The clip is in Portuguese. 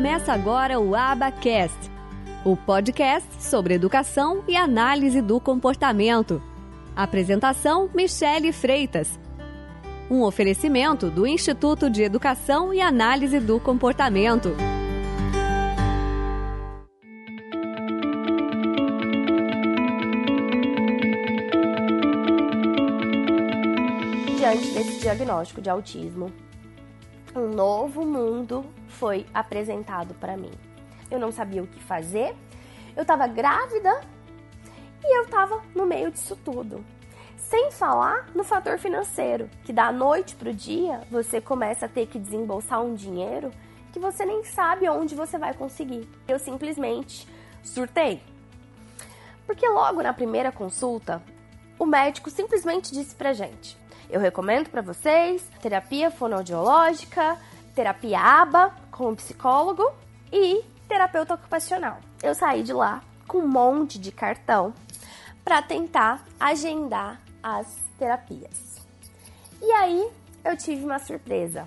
Começa agora o Abacast, o podcast sobre educação e análise do comportamento. Apresentação: Michele Freitas. Um oferecimento do Instituto de Educação e Análise do Comportamento. Diante desse diagnóstico de autismo, um novo mundo foi apresentado para mim. Eu não sabia o que fazer, eu estava grávida e eu estava no meio disso tudo. Sem falar no fator financeiro, que da noite para o dia você começa a ter que desembolsar um dinheiro que você nem sabe onde você vai conseguir. Eu simplesmente surtei. Porque logo na primeira consulta, o médico simplesmente disse pra gente: eu recomendo para vocês terapia fonoaudiológica, terapia ABA com um psicólogo e terapeuta ocupacional. Eu saí de lá com um monte de cartão para tentar agendar as terapias. E aí eu tive uma surpresa.